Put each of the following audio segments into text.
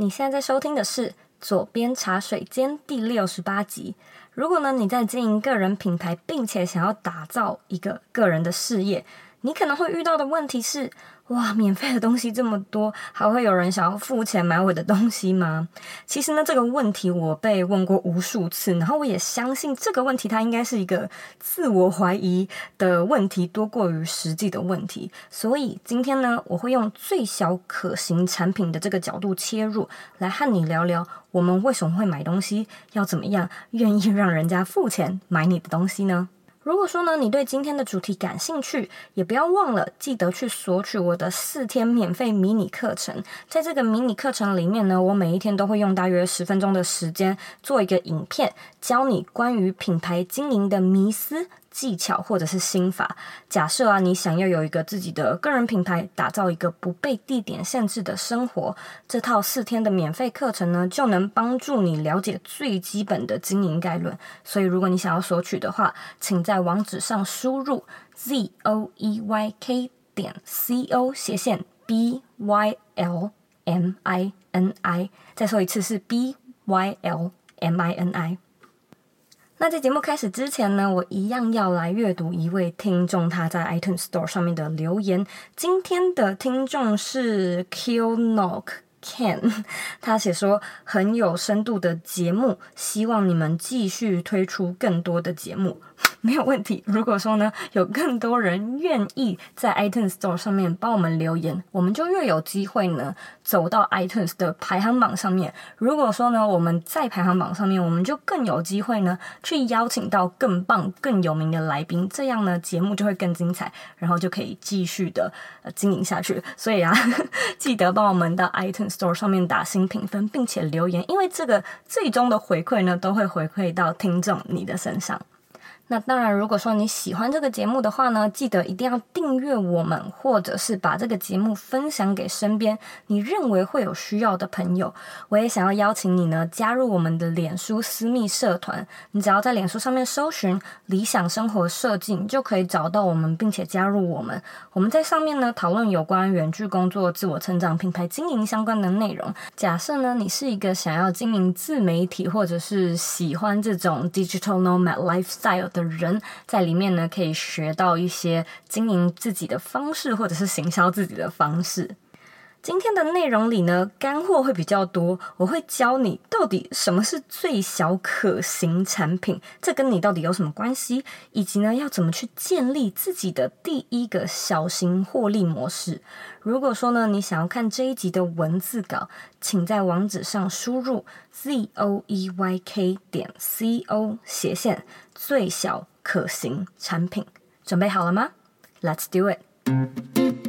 你现在在收听的是《左边茶水间》第六十八集。如果呢，你在经营个人品牌，并且想要打造一个个人的事业，你可能会遇到的问题是。哇，免费的东西这么多，还会有人想要付钱买我的东西吗？其实呢，这个问题我被问过无数次，然后我也相信这个问题它应该是一个自我怀疑的问题多过于实际的问题。所以今天呢，我会用最小可行产品的这个角度切入，来和你聊聊我们为什么会买东西，要怎么样愿意让人家付钱买你的东西呢？如果说呢，你对今天的主题感兴趣，也不要忘了记得去索取我的四天免费迷你课程。在这个迷你课程里面呢，我每一天都会用大约十分钟的时间做一个影片，教你关于品牌经营的迷思。技巧或者是心法。假设啊，你想要有一个自己的个人品牌，打造一个不被地点限制的生活，这套四天的免费课程呢，就能帮助你了解最基本的经营概论。所以，如果你想要索取的话，请在网址上输入 z o e y k 点 c o 斜线 b y l m i n i。再说一次是 b y l m i n i。那在节目开始之前呢，我一样要来阅读一位听众他在 iTunes Store 上面的留言。今天的听众是 Killnock Ken，他写说很有深度的节目，希望你们继续推出更多的节目。没有问题。如果说呢，有更多人愿意在 iTunes Store 上面帮我们留言，我们就越有机会呢走到 iTunes 的排行榜上面。如果说呢，我们在排行榜上面，我们就更有机会呢去邀请到更棒、更有名的来宾，这样呢节目就会更精彩，然后就可以继续的经营下去。所以啊，记得帮我们到 iTunes Store 上面打新评分，并且留言，因为这个最终的回馈呢都会回馈到听众你的身上。那当然，如果说你喜欢这个节目的话呢，记得一定要订阅我们，或者是把这个节目分享给身边你认为会有需要的朋友。我也想要邀请你呢，加入我们的脸书私密社团。你只要在脸书上面搜寻“理想生活设计”，就可以找到我们，并且加入我们。我们在上面呢，讨论有关远距工作、自我成长、品牌经营相关的内容。假设呢，你是一个想要经营自媒体，或者是喜欢这种 digital nomad lifestyle 的。的人在里面呢，可以学到一些经营自己的方式，或者是行销自己的方式。今天的内容里呢，干货会比较多，我会教你到底什么是最小可行产品，这跟你到底有什么关系，以及呢，要怎么去建立自己的第一个小型获利模式。如果说呢，你想要看这一集的文字稿，请在网址上输入 z o e y k 点 c o 斜线最小可行产品。准备好了吗？Let's do it。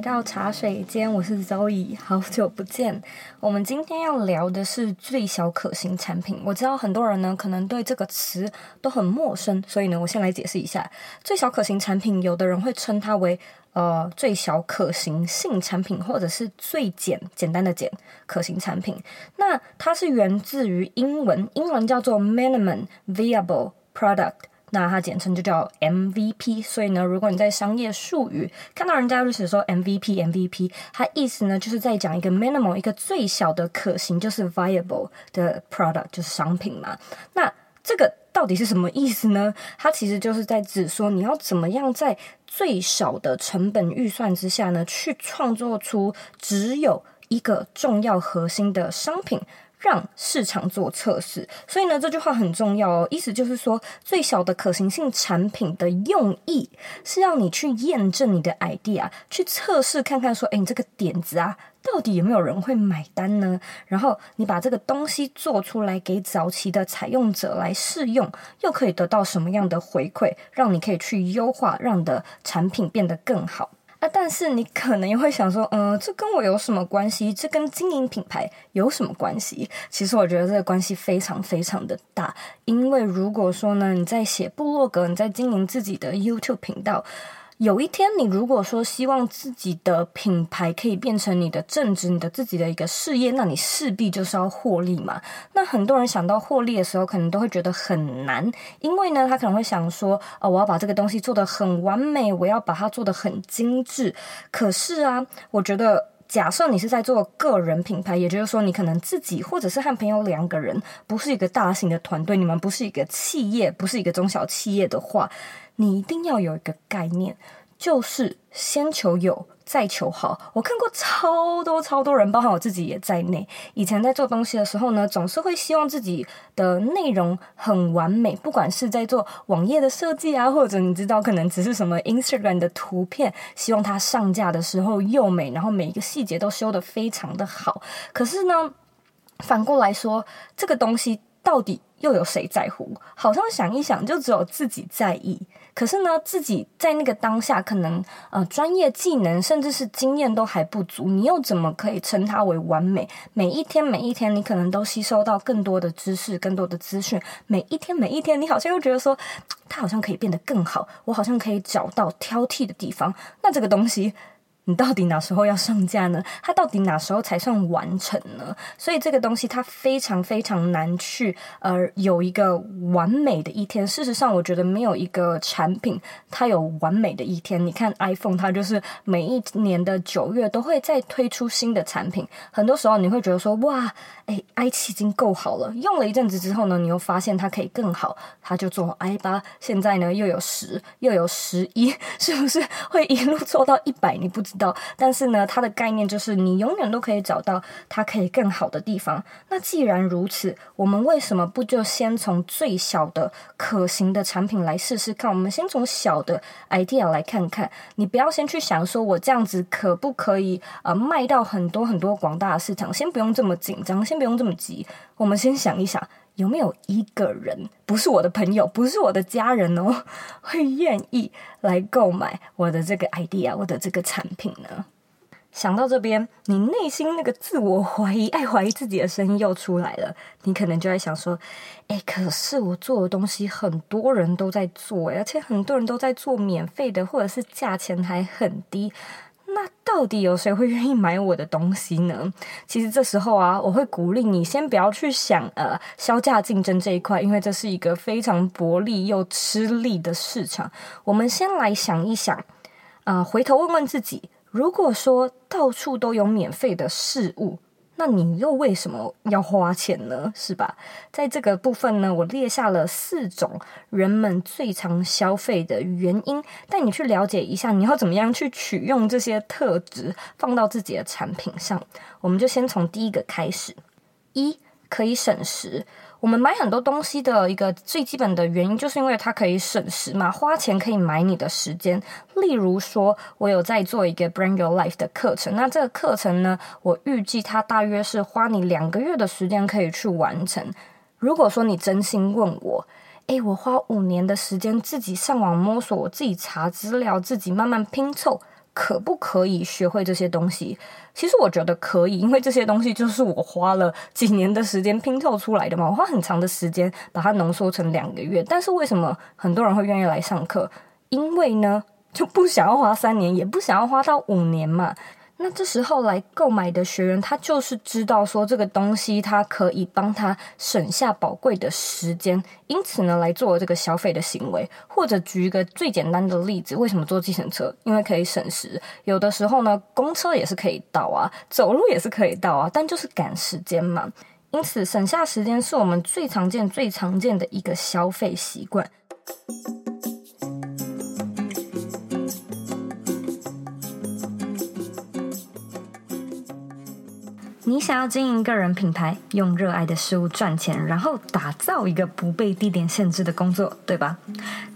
回到茶水间，我是 Zoe，好久不见。我们今天要聊的是最小可行产品。我知道很多人呢可能对这个词都很陌生，所以呢，我先来解释一下。最小可行产品，有的人会称它为呃最小可行性产品，或者是最简简单的简可行产品。那它是源自于英文，英文叫做 Minimum Viable Product。那它简称就叫 MVP，所以呢，如果你在商业术语看到人家就写说 MVP，MVP，它意思呢就是在讲一个 minimal，一个最小的可行，就是 viable 的 product，就是商品嘛。那这个到底是什么意思呢？它其实就是在指说你要怎么样在最少的成本预算之下呢，去创作出只有一个重要核心的商品。让市场做测试，所以呢，这句话很重要哦。意思就是说，最小的可行性产品的用意是要你去验证你的 idea，去测试看看说，诶，你这个点子啊，到底有没有人会买单呢？然后你把这个东西做出来给早期的采用者来试用，又可以得到什么样的回馈，让你可以去优化，让你的产品变得更好。啊，但是你可能也会想说，嗯、这跟我有什么关系？这跟经营品牌有什么关系？其实我觉得这个关系非常非常的大，因为如果说呢，你在写部落格，你在经营自己的 YouTube 频道，有一天，你如果说希望自己的品牌可以变成你的正职，你的自己的一个事业，那你势必就是要获利嘛。那很多人想到获利的时候，可能都会觉得很难，因为呢，他可能会想说，哦，我要把这个东西做得很完美，我要把它做得很精致。可是啊，我觉得，假设你是在做个人品牌，也就是说，你可能自己或者是和朋友两个人，不是一个大型的团队，你们不是一个企业，不是一个中小企业的话。你一定要有一个概念，就是先求有，再求好。我看过超多超多人，包含我自己也在内。以前在做东西的时候呢，总是会希望自己的内容很完美，不管是在做网页的设计啊，或者你知道，可能只是什么 Instagram 的图片，希望它上架的时候又美，然后每一个细节都修得非常的好。可是呢，反过来说，这个东西到底又有谁在乎？好像想一想，就只有自己在意。可是呢，自己在那个当下，可能呃专业技能甚至是经验都还不足，你又怎么可以称它为完美？每一天每一天，你可能都吸收到更多的知识、更多的资讯。每一天每一天，你好像又觉得说，它好像可以变得更好，我好像可以找到挑剔的地方。那这个东西。你到底哪时候要上架呢？它到底哪时候才算完成呢？所以这个东西它非常非常难去呃有一个完美的一天。事实上，我觉得没有一个产品它有完美的一天。你看 iPhone，它就是每一年的九月都会再推出新的产品。很多时候你会觉得说哇，哎，i 七已经够好了。用了一阵子之后呢，你又发现它可以更好，它就做 i 八。现在呢又有十，又有十一，是不是会一路做到一百？你不知道。但是呢，它的概念就是你永远都可以找到它可以更好的地方。那既然如此，我们为什么不就先从最小的可行的产品来试试看？我们先从小的 idea 来看看。你不要先去想说我这样子可不可以呃卖到很多很多广大的市场，先不用这么紧张，先不用这么急。我们先想一想。有没有一个人，不是我的朋友，不是我的家人哦，会愿意来购买我的这个 idea，我的这个产品呢？想到这边，你内心那个自我怀疑、爱怀疑自己的声音又出来了。你可能就在想说：“诶，可是我做的东西很多人都在做，而且很多人都在做免费的，或者是价钱还很低。”那到底有谁会愿意买我的东西呢？其实这时候啊，我会鼓励你先不要去想呃销价竞争这一块，因为这是一个非常薄利又吃力的市场。我们先来想一想，啊、呃，回头问问自己，如果说到处都有免费的事物。那你又为什么要花钱呢？是吧？在这个部分呢，我列下了四种人们最常消费的原因，带你去了解一下，你要怎么样去取用这些特质放到自己的产品上。我们就先从第一个开始，一，可以省时。我们买很多东西的一个最基本的原因，就是因为它可以省时嘛，花钱可以买你的时间。例如说，我有在做一个 Bring Your Life 的课程，那这个课程呢，我预计它大约是花你两个月的时间可以去完成。如果说你真心问我，诶，我花五年的时间自己上网摸索，我自己查资料，自己慢慢拼凑。可不可以学会这些东西？其实我觉得可以，因为这些东西就是我花了几年的时间拼凑出来的嘛。我花很长的时间把它浓缩成两个月。但是为什么很多人会愿意来上课？因为呢，就不想要花三年，也不想要花到五年嘛。那这时候来购买的学员，他就是知道说这个东西，他可以帮他省下宝贵的时间，因此呢，来做这个消费的行为。或者举一个最简单的例子，为什么坐计程车？因为可以省时。有的时候呢，公车也是可以到啊，走路也是可以到啊，但就是赶时间嘛。因此，省下时间是我们最常见、最常见的一个消费习惯。你想要经营个人品牌，用热爱的事物赚钱，然后打造一个不被地点限制的工作，对吧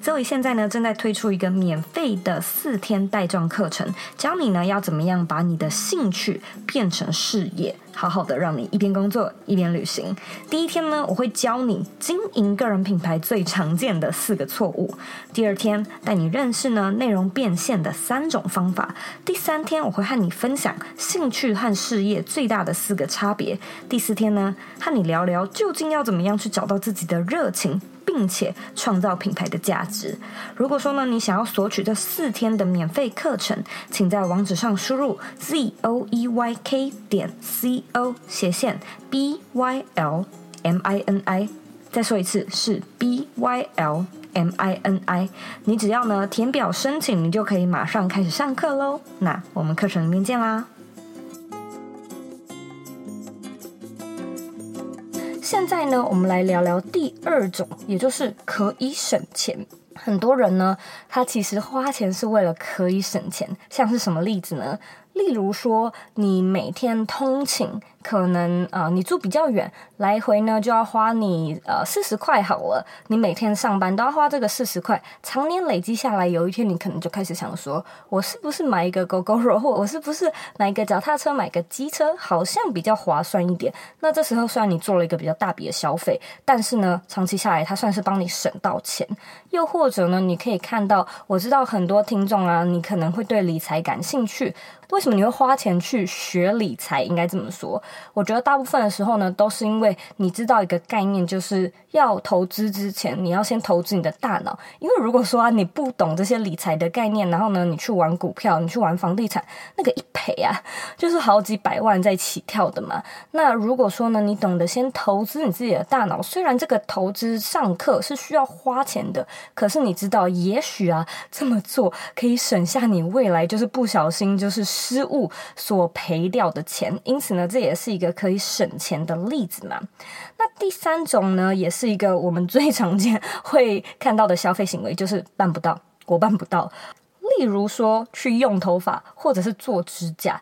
？Zoe 现在呢正在推出一个免费的四天带状课程，教你呢要怎么样把你的兴趣变成事业。好好的让你一边工作一边旅行。第一天呢，我会教你经营个人品牌最常见的四个错误。第二天带你认识呢内容变现的三种方法。第三天我会和你分享兴趣和事业最大的四个差别。第四天呢，和你聊聊究竟要怎么样去找到自己的热情。并且创造品牌的价值。如果说呢，你想要索取这四天的免费课程，请在网址上输入 z o e y k 点 c o 斜线 b y l m i n i。再说一次，是 b y l m i n i。你只要呢填表申请，你就可以马上开始上课喽。那我们课程里面见啦！现在呢，我们来聊聊第二种，也就是可以省钱。很多人呢，他其实花钱是为了可以省钱。像是什么例子呢？例如说，你每天通勤。可能啊、呃，你住比较远，来回呢就要花你呃四十块好了。你每天上班都要花这个四十块，常年累积下来，有一天你可能就开始想说，我是不是买一个 Gogoro，或我是不是买一个脚踏车，买个机车，好像比较划算一点。那这时候虽然你做了一个比较大笔的消费，但是呢，长期下来它算是帮你省到钱。又或者呢，你可以看到，我知道很多听众啊，你可能会对理财感兴趣。为什么你会花钱去学理财？应该这么说，我觉得大部分的时候呢，都是因为你知道一个概念，就是要投资之前，你要先投资你的大脑。因为如果说啊，你不懂这些理财的概念，然后呢，你去玩股票，你去玩房地产，那个一赔啊，就是好几百万在起跳的嘛。那如果说呢，你懂得先投资你自己的大脑，虽然这个投资上课是需要花钱的，可是你知道，也许啊，这么做可以省下你未来就是不小心就是。失误所赔掉的钱，因此呢，这也是一个可以省钱的例子嘛。那第三种呢，也是一个我们最常见会看到的消费行为，就是办不到，我办不到。例如说，去用头发，或者是做指甲。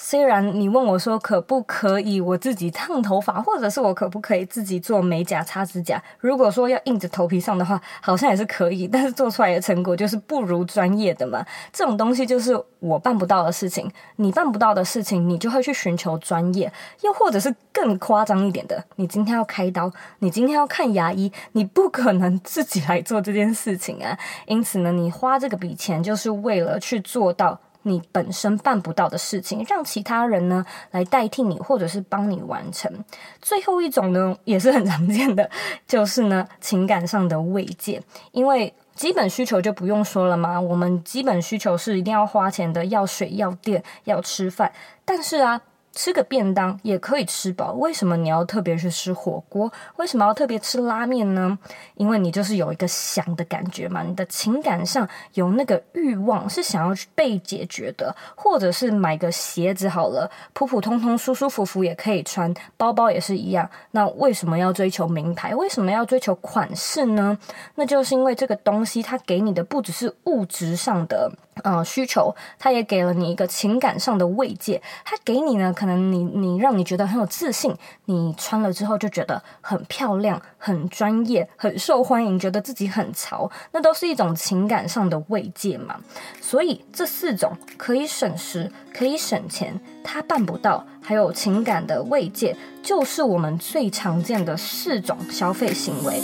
虽然你问我说可不可以我自己烫头发，或者是我可不可以自己做美甲、擦指甲？如果说要硬着头皮上的话，好像也是可以，但是做出来的成果就是不如专业的嘛。这种东西就是我办不到的事情，你办不到的事情，你就会去寻求专业，又或者是更夸张一点的，你今天要开刀，你今天要看牙医，你不可能自己来做这件事情啊。因此呢，你花这个笔钱就是为了去做到。你本身办不到的事情，让其他人呢来代替你，或者是帮你完成。最后一种呢，也是很常见的，就是呢情感上的慰藉。因为基本需求就不用说了嘛，我们基本需求是一定要花钱的，要水、要电、要吃饭。但是啊。吃个便当也可以吃饱，为什么你要特别去吃火锅？为什么要特别吃拉面呢？因为你就是有一个想的感觉嘛，你的情感上有那个欲望是想要去被解决的，或者是买个鞋子好了，普普通通、舒舒服服也可以穿，包包也是一样。那为什么要追求名牌？为什么要追求款式呢？那就是因为这个东西它给你的不只是物质上的。呃，需求，他也给了你一个情感上的慰藉。他给你呢，可能你你让你觉得很有自信，你穿了之后就觉得很漂亮、很专业、很受欢迎，觉得自己很潮，那都是一种情感上的慰藉嘛。所以这四种可以省时、可以省钱，他办不到，还有情感的慰藉，就是我们最常见的四种消费行为。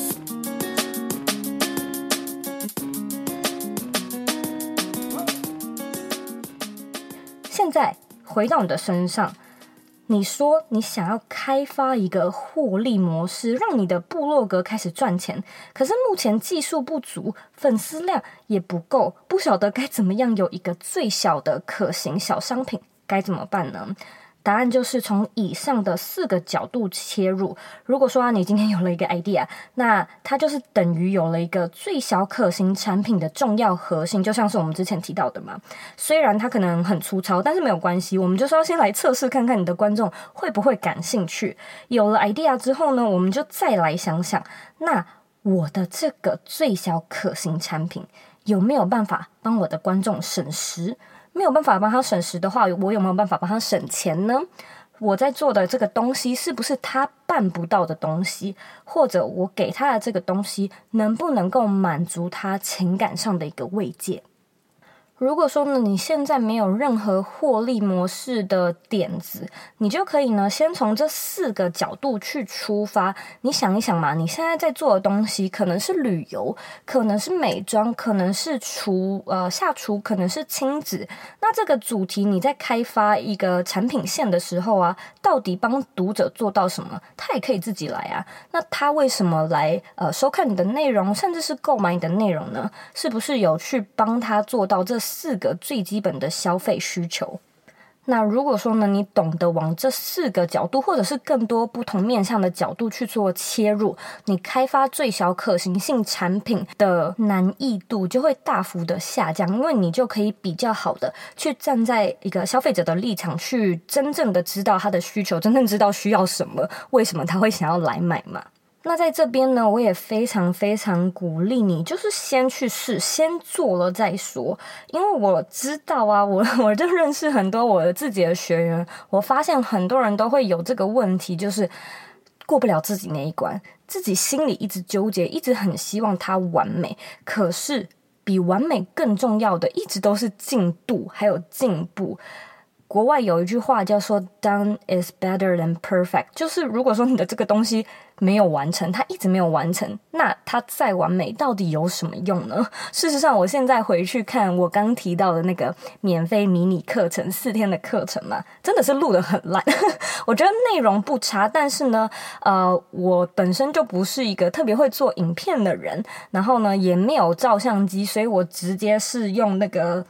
再回到你的身上，你说你想要开发一个获利模式，让你的部落格开始赚钱，可是目前技术不足，粉丝量也不够，不晓得该怎么样有一个最小的可行小商品，该怎么办呢？答案就是从以上的四个角度切入。如果说啊，你今天有了一个 idea，那它就是等于有了一个最小可行产品的重要核心，就像是我们之前提到的嘛。虽然它可能很粗糙，但是没有关系，我们就是要先来测试看看你的观众会不会感兴趣。有了 idea 之后呢，我们就再来想想，那我的这个最小可行产品有没有办法帮我的观众省时？没有办法帮他省时的话，我有没有办法帮他省钱呢？我在做的这个东西是不是他办不到的东西？或者我给他的这个东西能不能够满足他情感上的一个慰藉？如果说呢，你现在没有任何获利模式的点子，你就可以呢，先从这四个角度去出发。你想一想嘛，你现在在做的东西可能是旅游，可能是美妆，可能是厨呃下厨，可能是亲子。那这个主题你在开发一个产品线的时候啊，到底帮读者做到什么？他也可以自己来啊。那他为什么来呃收看你的内容，甚至是购买你的内容呢？是不是有去帮他做到这？四个最基本的消费需求。那如果说呢，你懂得往这四个角度，或者是更多不同面向的角度去做切入，你开发最小可行性产品的难易度就会大幅的下降，因为你就可以比较好的去站在一个消费者的立场，去真正的知道他的需求，真正知道需要什么，为什么他会想要来买嘛。那在这边呢，我也非常非常鼓励你，就是先去试，先做了再说。因为我知道啊，我我就认识很多我自己的学员，我发现很多人都会有这个问题，就是过不了自己那一关，自己心里一直纠结，一直很希望它完美。可是比完美更重要的，一直都是进度还有进步。国外有一句话叫做 “Done is better than perfect”，就是如果说你的这个东西没有完成，它一直没有完成，那它再完美到底有什么用呢？事实上，我现在回去看我刚提到的那个免费迷你课程，四天的课程嘛，真的是录得很烂。我觉得内容不差，但是呢，呃，我本身就不是一个特别会做影片的人，然后呢，也没有照相机，所以我直接是用那个。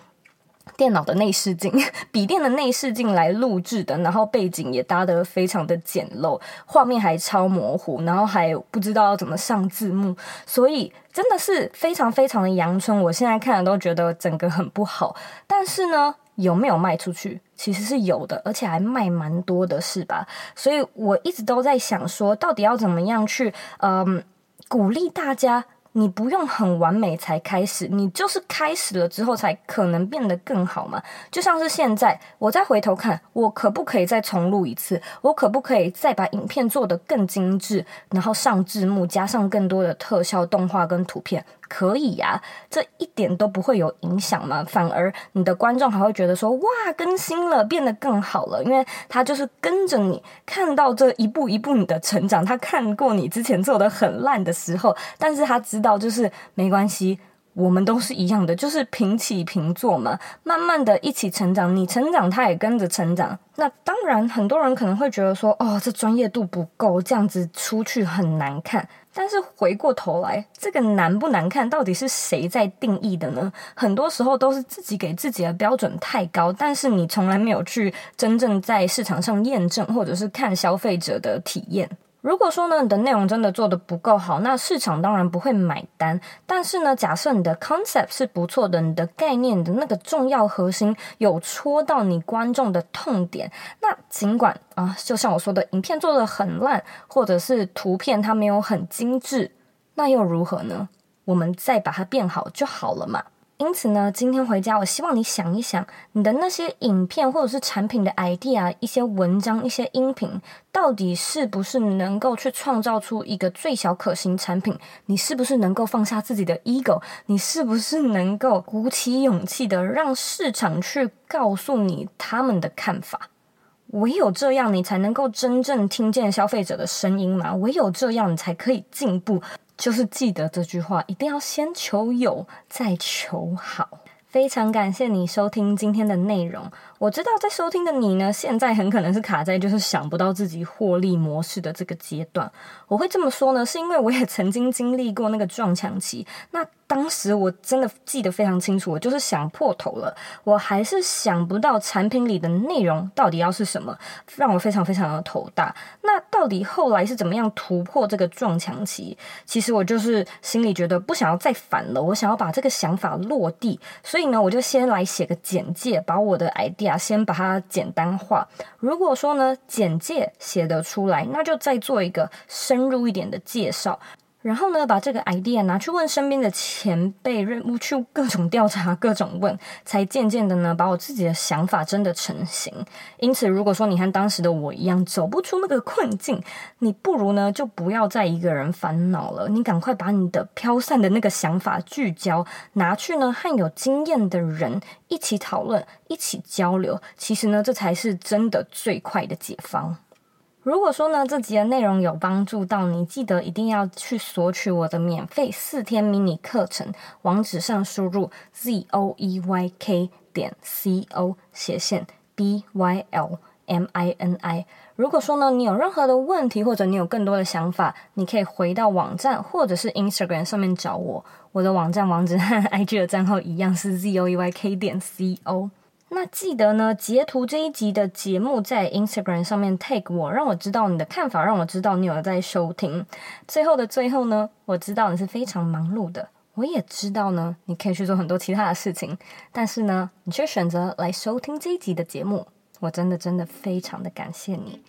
电脑的内视镜、笔电的内视镜来录制的，然后背景也搭得非常的简陋，画面还超模糊，然后还不知道要怎么上字幕，所以真的是非常非常的阳春。我现在看了都觉得整个很不好，但是呢，有没有卖出去？其实是有的，而且还卖蛮多的，是吧？所以我一直都在想说，到底要怎么样去，嗯，鼓励大家。你不用很完美才开始，你就是开始了之后才可能变得更好嘛。就像是现在，我再回头看，我可不可以再重录一次？我可不可以再把影片做得更精致，然后上字幕，加上更多的特效、动画跟图片？可以呀，这一点都不会有影响嘛。反而你的观众还会觉得说，哇，更新了，变得更好了，因为他就是跟着你看到这一步一步你的成长。他看过你之前做得很烂的时候，但是他知道就是没关系。我们都是一样的，就是平起平坐嘛，慢慢的一起成长，你成长，他也跟着成长。那当然，很多人可能会觉得说，哦，这专业度不够，这样子出去很难看。但是回过头来，这个难不难看，到底是谁在定义的呢？很多时候都是自己给自己的标准太高，但是你从来没有去真正在市场上验证，或者是看消费者的体验。如果说呢，你的内容真的做得不够好，那市场当然不会买单。但是呢，假设你的 concept 是不错的，你的概念的那个重要核心有戳到你观众的痛点，那尽管啊，就像我说的，影片做得很烂，或者是图片它没有很精致，那又如何呢？我们再把它变好就好了嘛。因此呢，今天回家，我希望你想一想，你的那些影片或者是产品的 idea，一些文章、一些音频，到底是不是能够去创造出一个最小可行产品？你是不是能够放下自己的 ego？你是不是能够鼓起勇气的让市场去告诉你他们的看法？唯有这样，你才能够真正听见消费者的声音嘛。唯有这样，你才可以进步。就是记得这句话，一定要先求有，再求好。非常感谢你收听今天的内容。我知道在收听的你呢，现在很可能是卡在就是想不到自己获利模式的这个阶段。我会这么说呢，是因为我也曾经经历过那个撞墙期。那当时我真的记得非常清楚，我就是想破头了，我还是想不到产品里的内容到底要是什么，让我非常非常的头大。那到底后来是怎么样突破这个撞墙期？其实我就是心里觉得不想要再烦了，我想要把这个想法落地，所以呢，我就先来写个简介，把我的 idea 先把它简单化。如果说呢，简介写得出来，那就再做一个深入一点的介绍。然后呢，把这个 idea 拿去问身边的前辈，任务去各种调查、各种问，才渐渐的呢，把我自己的想法真的成型。因此，如果说你和当时的我一样走不出那个困境，你不如呢就不要再一个人烦恼了，你赶快把你的飘散的那个想法聚焦，拿去呢和有经验的人一起讨论、一起交流。其实呢，这才是真的最快的解方。如果说呢，这集的内容有帮助到你，记得一定要去索取我的免费四天迷你课程，网址上输入 z o e y k 点 c o 斜线 b y l m i n i。如果说呢，你有任何的问题，或者你有更多的想法，你可以回到网站或者是 Instagram 上面找我。我的网站网址和 IG 的账号一样是 z o e y k 点 c o。那记得呢，截图这一集的节目在 Instagram 上面 tag 我，让我知道你的看法，让我知道你有在收听。最后的最后呢，我知道你是非常忙碌的，我也知道呢，你可以去做很多其他的事情，但是呢，你却选择来收听这一集的节目，我真的真的非常的感谢你。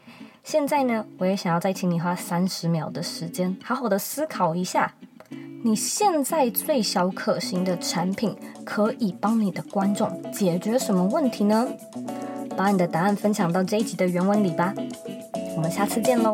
现在呢，我也想要再请你花三十秒的时间，好好的思考一下。你现在最小可行的产品可以帮你的观众解决什么问题呢？把你的答案分享到这一集的原文里吧。我们下次见喽。